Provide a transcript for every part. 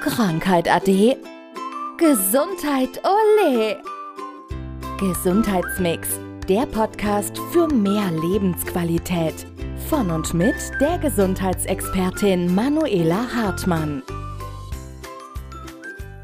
Krankheit ade. Gesundheit ole. Gesundheitsmix, der Podcast für mehr Lebensqualität. Von und mit der Gesundheitsexpertin Manuela Hartmann.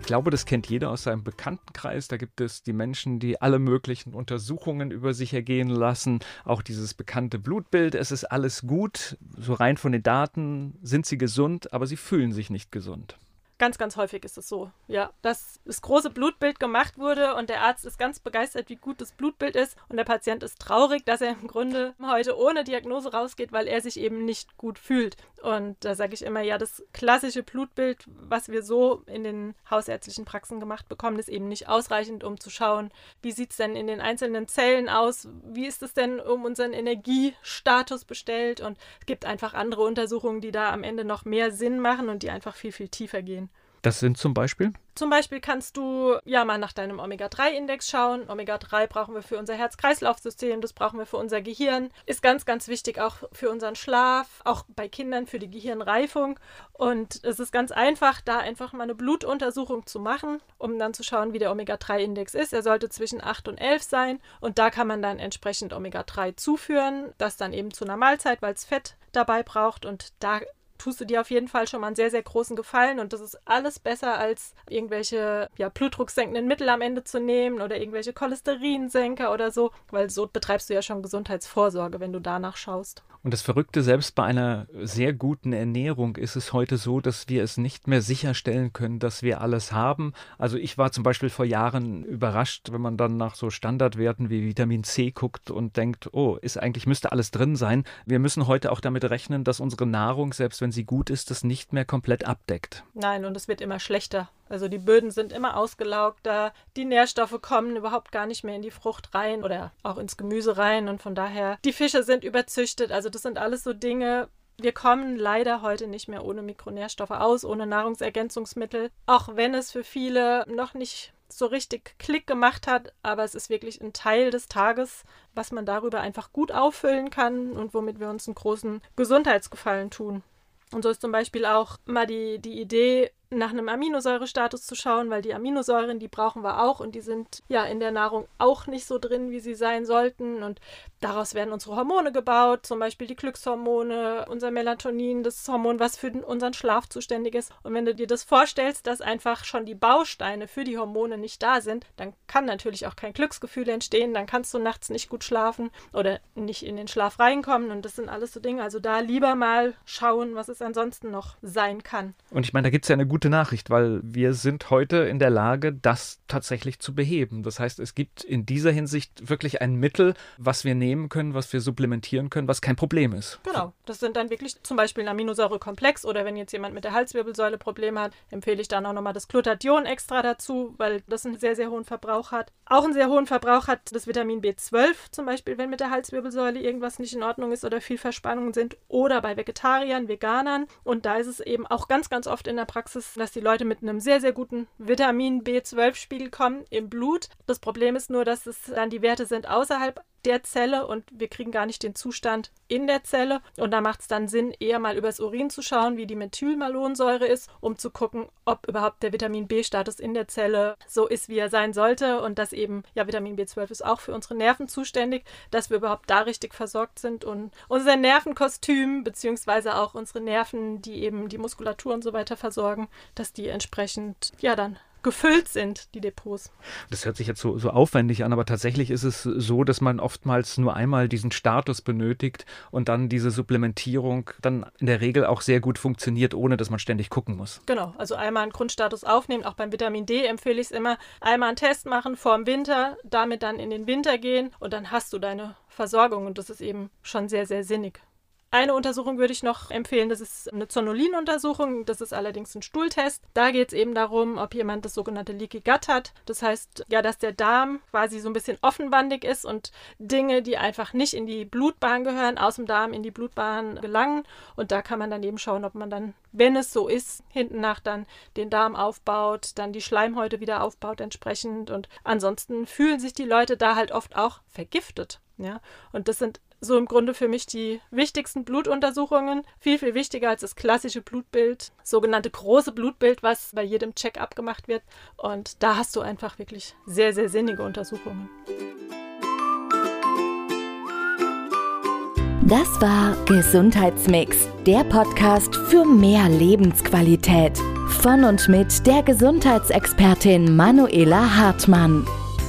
Ich glaube, das kennt jeder aus seinem Bekanntenkreis. Da gibt es die Menschen, die alle möglichen Untersuchungen über sich ergehen lassen. Auch dieses bekannte Blutbild. Es ist alles gut. So rein von den Daten sind sie gesund, aber sie fühlen sich nicht gesund. Ganz, ganz häufig ist es so, ja, dass das große Blutbild gemacht wurde und der Arzt ist ganz begeistert, wie gut das Blutbild ist und der Patient ist traurig, dass er im Grunde heute ohne Diagnose rausgeht, weil er sich eben nicht gut fühlt. Und da sage ich immer, ja, das klassische Blutbild, was wir so in den hausärztlichen Praxen gemacht bekommen, ist eben nicht ausreichend, um zu schauen, wie sieht es denn in den einzelnen Zellen aus, wie ist es denn um unseren Energiestatus bestellt und es gibt einfach andere Untersuchungen, die da am Ende noch mehr Sinn machen und die einfach viel, viel tiefer gehen. Das sind zum Beispiel? Zum Beispiel kannst du ja mal nach deinem Omega-3-Index schauen. Omega-3 brauchen wir für unser Herz-Kreislauf-System, das brauchen wir für unser Gehirn. Ist ganz, ganz wichtig auch für unseren Schlaf, auch bei Kindern für die Gehirnreifung. Und es ist ganz einfach, da einfach mal eine Blutuntersuchung zu machen, um dann zu schauen, wie der Omega-3-Index ist. Er sollte zwischen 8 und 11 sein. Und da kann man dann entsprechend Omega-3 zuführen. Das dann eben zu einer Mahlzeit, weil es Fett dabei braucht. Und da tust du dir auf jeden Fall schon mal einen sehr, sehr großen Gefallen und das ist alles besser als irgendwelche ja, blutdrucksenkenden Mittel am Ende zu nehmen oder irgendwelche Cholesterinsenker oder so, weil so betreibst du ja schon Gesundheitsvorsorge, wenn du danach schaust. Und das Verrückte, selbst bei einer sehr guten Ernährung ist es heute so, dass wir es nicht mehr sicherstellen können, dass wir alles haben. Also ich war zum Beispiel vor Jahren überrascht, wenn man dann nach so Standardwerten wie Vitamin C guckt und denkt, oh, ist eigentlich müsste alles drin sein. Wir müssen heute auch damit rechnen, dass unsere Nahrung, selbst wenn sie gut ist, das nicht mehr komplett abdeckt. Nein, und es wird immer schlechter. Also die Böden sind immer ausgelaugter, die Nährstoffe kommen überhaupt gar nicht mehr in die Frucht rein oder auch ins Gemüse rein und von daher die Fische sind überzüchtet. Also das sind alles so Dinge, wir kommen leider heute nicht mehr ohne Mikronährstoffe aus, ohne Nahrungsergänzungsmittel, auch wenn es für viele noch nicht so richtig Klick gemacht hat, aber es ist wirklich ein Teil des Tages, was man darüber einfach gut auffüllen kann und womit wir uns einen großen Gesundheitsgefallen tun. Und so ist zum Beispiel auch mal die, die Idee, nach einem Aminosäurestatus zu schauen, weil die Aminosäuren, die brauchen wir auch und die sind ja in der Nahrung auch nicht so drin, wie sie sein sollten. Und daraus werden unsere Hormone gebaut, zum Beispiel die Glückshormone, unser Melatonin, das Hormon, was für unseren Schlaf zuständig ist. Und wenn du dir das vorstellst, dass einfach schon die Bausteine für die Hormone nicht da sind, dann kann natürlich auch kein Glücksgefühl entstehen, dann kannst du nachts nicht gut schlafen oder nicht in den Schlaf reinkommen. Und das sind alles so Dinge. Also da lieber mal schauen, was es ansonsten noch sein kann. Und ich meine, da gibt es ja eine gute gute Nachricht, weil wir sind heute in der Lage, das tatsächlich zu beheben. Das heißt, es gibt in dieser Hinsicht wirklich ein Mittel, was wir nehmen können, was wir supplementieren können, was kein Problem ist. Genau, das sind dann wirklich zum Beispiel ein Aminosäurekomplex oder wenn jetzt jemand mit der Halswirbelsäule Probleme hat, empfehle ich dann auch nochmal das Glutathion extra dazu, weil das einen sehr, sehr hohen Verbrauch hat. Auch einen sehr hohen Verbrauch hat das Vitamin B12 zum Beispiel, wenn mit der Halswirbelsäule irgendwas nicht in Ordnung ist oder viel Verspannungen sind oder bei Vegetariern, Veganern. Und da ist es eben auch ganz, ganz oft in der Praxis dass die Leute mit einem sehr, sehr guten Vitamin B12-Spiegel kommen im Blut. Das Problem ist nur, dass es dann die Werte sind außerhalb der Zelle und wir kriegen gar nicht den Zustand in der Zelle. Und da macht es dann Sinn, eher mal übers Urin zu schauen, wie die Methylmalonsäure ist, um zu gucken, ob überhaupt der Vitamin B-Status in der Zelle so ist, wie er sein sollte. Und dass eben, ja, Vitamin B12 ist auch für unsere Nerven zuständig, dass wir überhaupt da richtig versorgt sind und unser Nervenkostüm, beziehungsweise auch unsere Nerven, die eben die Muskulatur und so weiter versorgen, dass die entsprechend, ja, dann gefüllt sind, die Depots. Das hört sich jetzt so, so aufwendig an, aber tatsächlich ist es so, dass man oftmals nur einmal diesen Status benötigt und dann diese Supplementierung dann in der Regel auch sehr gut funktioniert, ohne dass man ständig gucken muss. Genau, also einmal einen Grundstatus aufnehmen, auch beim Vitamin D empfehle ich es immer, einmal einen Test machen vor dem Winter, damit dann in den Winter gehen und dann hast du deine Versorgung und das ist eben schon sehr, sehr sinnig. Eine Untersuchung würde ich noch empfehlen, das ist eine Zonulin-Untersuchung, das ist allerdings ein Stuhltest. Da geht es eben darum, ob jemand das sogenannte Leaky Gut hat. Das heißt, ja, dass der Darm quasi so ein bisschen offenbandig ist und Dinge, die einfach nicht in die Blutbahn gehören, aus dem Darm in die Blutbahn gelangen. Und da kann man dann eben schauen, ob man dann, wenn es so ist, hinten nach dann den Darm aufbaut, dann die Schleimhäute wieder aufbaut entsprechend. Und ansonsten fühlen sich die Leute da halt oft auch vergiftet. Ja, und das sind so im Grunde für mich die wichtigsten Blutuntersuchungen. Viel, viel wichtiger als das klassische Blutbild, sogenannte große Blutbild, was bei jedem Check-up gemacht wird. Und da hast du einfach wirklich sehr, sehr sinnige Untersuchungen. Das war Gesundheitsmix, der Podcast für mehr Lebensqualität. Von und mit der Gesundheitsexpertin Manuela Hartmann.